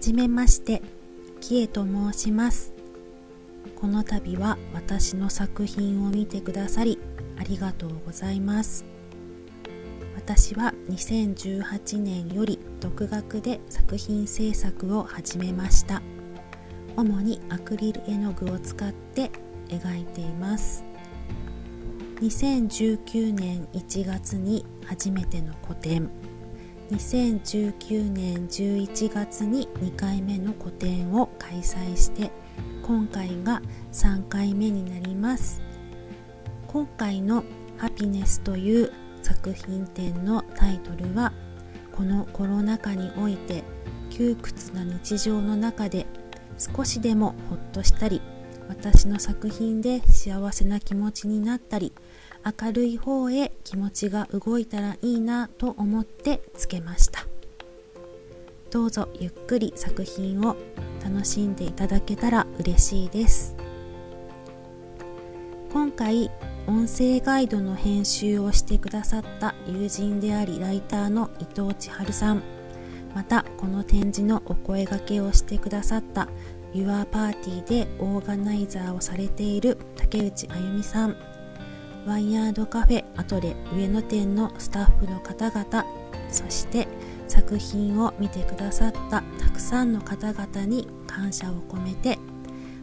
じめましてキエと申します。この度は私の作品を見てくださりありがとうございます。私は2018年より独学で作品制作を始めました。主にアクリル絵の具を使って描いています。2019年1月に初めての個展。2019年11月に2回目の個展を開催して今回が3回目になります。今回の「ハピネス」という作品展のタイトルはこのコロナ禍において窮屈な日常の中で少しでもほっとしたり私の作品で幸せな気持ちになったり明るい方へ気持ちが動いたらいいなと思ってつけました。どうぞゆっくり作品を楽しんでいただけたら嬉しいです。今回音声ガイドの編集をしてくださった友人でありライターの伊藤千春さん。またこの展示のお声がけをしてくださったユアパーティーでオーガナイザーをされている竹内あゆみさん。ワイヤードカフェアトレ上野店のスタッフの方々。そして作品を見てくださったたくさんの方々に感謝を込めて。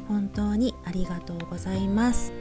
本当にありがとうございます。